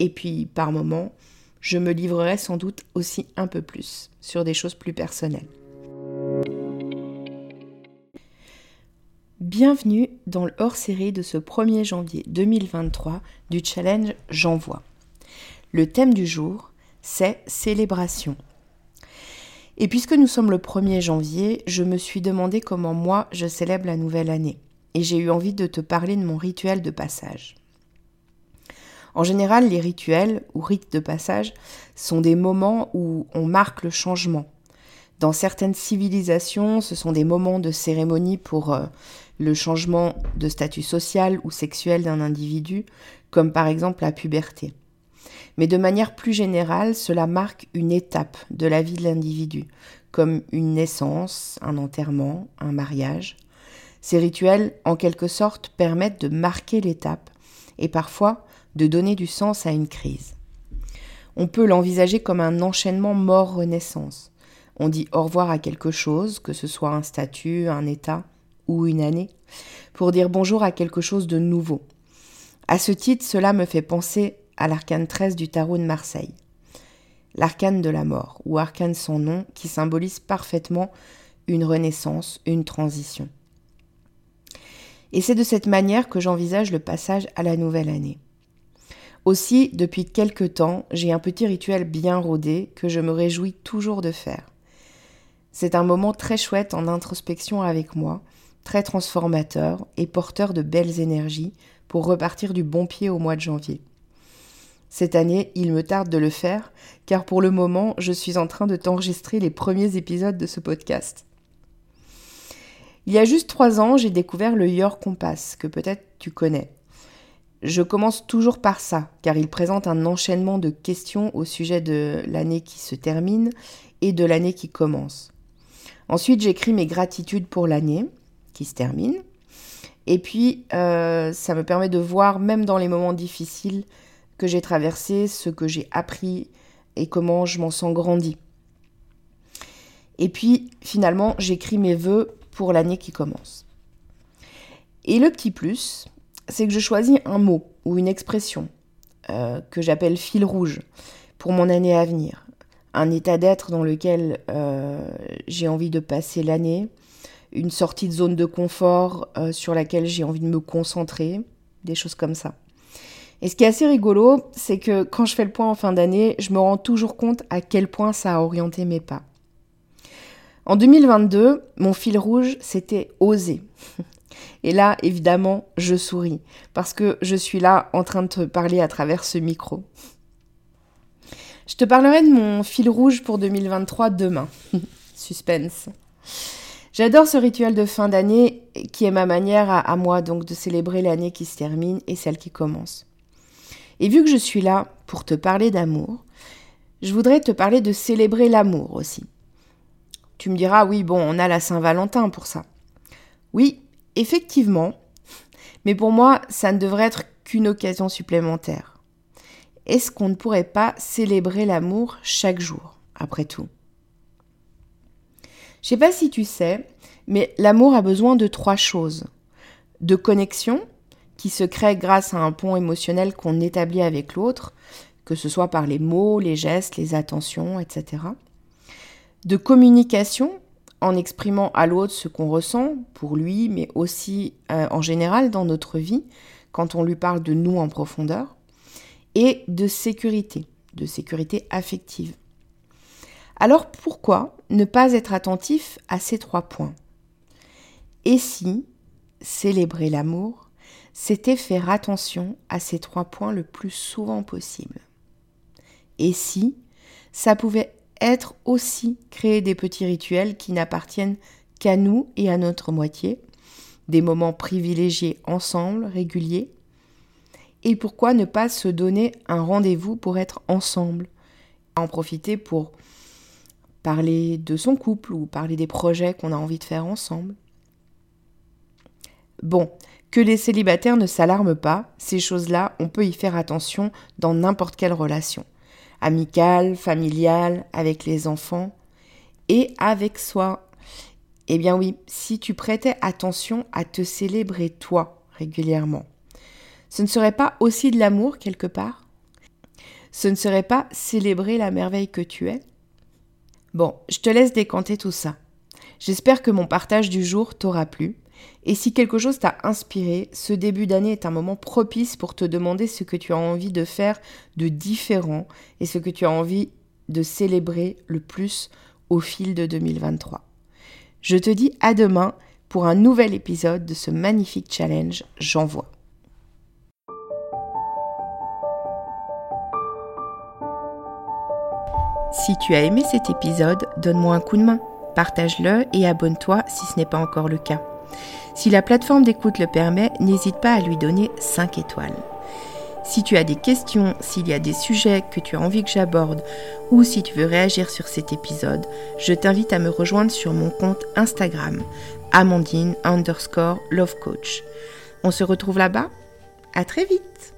Et puis, par moments, je me livrerai sans doute aussi un peu plus sur des choses plus personnelles. Bienvenue dans le hors-série de ce 1er janvier 2023 du challenge J'envoie. Le thème du jour, c'est célébration. Et puisque nous sommes le 1er janvier, je me suis demandé comment moi je célèbre la nouvelle année. Et j'ai eu envie de te parler de mon rituel de passage. En général, les rituels ou rites de passage sont des moments où on marque le changement. Dans certaines civilisations, ce sont des moments de cérémonie pour euh, le changement de statut social ou sexuel d'un individu, comme par exemple la puberté. Mais de manière plus générale, cela marque une étape de la vie de l'individu, comme une naissance, un enterrement, un mariage. Ces rituels, en quelque sorte, permettent de marquer l'étape et parfois de donner du sens à une crise. On peut l'envisager comme un enchaînement mort-renaissance. On dit au revoir à quelque chose, que ce soit un statut, un état ou une année, pour dire bonjour à quelque chose de nouveau. À ce titre, cela me fait penser à l'arcane 13 du tarot de Marseille. L'arcane de la mort, ou arcane sans nom, qui symbolise parfaitement une renaissance, une transition. Et c'est de cette manière que j'envisage le passage à la nouvelle année. Aussi, depuis quelque temps, j'ai un petit rituel bien rodé que je me réjouis toujours de faire. C'est un moment très chouette en introspection avec moi, très transformateur et porteur de belles énergies pour repartir du bon pied au mois de janvier. Cette année, il me tarde de le faire, car pour le moment, je suis en train de t'enregistrer les premiers épisodes de ce podcast. Il y a juste trois ans, j'ai découvert le Your Compass, que peut-être tu connais. Je commence toujours par ça, car il présente un enchaînement de questions au sujet de l'année qui se termine et de l'année qui commence. Ensuite, j'écris mes gratitudes pour l'année qui se termine. Et puis, euh, ça me permet de voir, même dans les moments difficiles que j'ai traversés, ce que j'ai appris et comment je m'en sens grandi. Et puis, finalement, j'écris mes vœux pour l'année qui commence. Et le petit plus, c'est que je choisis un mot ou une expression euh, que j'appelle fil rouge pour mon année à venir. Un état d'être dans lequel euh, j'ai envie de passer l'année, une sortie de zone de confort euh, sur laquelle j'ai envie de me concentrer, des choses comme ça. Et ce qui est assez rigolo, c'est que quand je fais le point en fin d'année, je me rends toujours compte à quel point ça a orienté mes pas. En 2022, mon fil rouge, c'était oser. Et là, évidemment, je souris, parce que je suis là en train de te parler à travers ce micro. Je te parlerai de mon fil rouge pour 2023 demain. Suspense. J'adore ce rituel de fin d'année qui est ma manière à, moi donc de célébrer l'année qui se termine et celle qui commence. Et vu que je suis là pour te parler d'amour, je voudrais te parler de célébrer l'amour aussi. Tu me diras, oui, bon, on a la Saint-Valentin pour ça. Oui, effectivement, mais pour moi, ça ne devrait être qu'une occasion supplémentaire. Est-ce qu'on ne pourrait pas célébrer l'amour chaque jour, après tout? Je sais pas si tu sais, mais l'amour a besoin de trois choses. De connexion, qui se crée grâce à un pont émotionnel qu'on établit avec l'autre, que ce soit par les mots, les gestes, les attentions, etc. De communication, en exprimant à l'autre ce qu'on ressent pour lui, mais aussi euh, en général dans notre vie, quand on lui parle de nous en profondeur. Et de sécurité, de sécurité affective. Alors pourquoi ne pas être attentif à ces trois points? Et si célébrer l'amour c'était faire attention à ces trois points le plus souvent possible? Et si ça pouvait être aussi créer des petits rituels qui n'appartiennent qu'à nous et à notre moitié, des moments privilégiés ensemble, réguliers, et pourquoi ne pas se donner un rendez-vous pour être ensemble, en profiter pour parler de son couple ou parler des projets qu'on a envie de faire ensemble. Bon, que les célibataires ne s'alarment pas, ces choses-là, on peut y faire attention dans n'importe quelle relation. Amicale, familiale, avec les enfants et avec soi. Eh bien oui, si tu prêtais attention à te célébrer toi régulièrement, ce ne serait pas aussi de l'amour quelque part? Ce ne serait pas célébrer la merveille que tu es? Bon, je te laisse décanter tout ça. J'espère que mon partage du jour t'aura plu. Et si quelque chose t'a inspiré, ce début d'année est un moment propice pour te demander ce que tu as envie de faire de différent et ce que tu as envie de célébrer le plus au fil de 2023. Je te dis à demain pour un nouvel épisode de ce magnifique challenge J'envoie. Si tu as aimé cet épisode, donne-moi un coup de main, partage-le et abonne-toi si ce n'est pas encore le cas. Si la plateforme d'écoute le permet, n'hésite pas à lui donner 5 étoiles. Si tu as des questions, s'il y a des sujets que tu as envie que j'aborde ou si tu veux réagir sur cet épisode, je t'invite à me rejoindre sur mon compte Instagram, Amandine underscore Love Coach. On se retrouve là-bas À très vite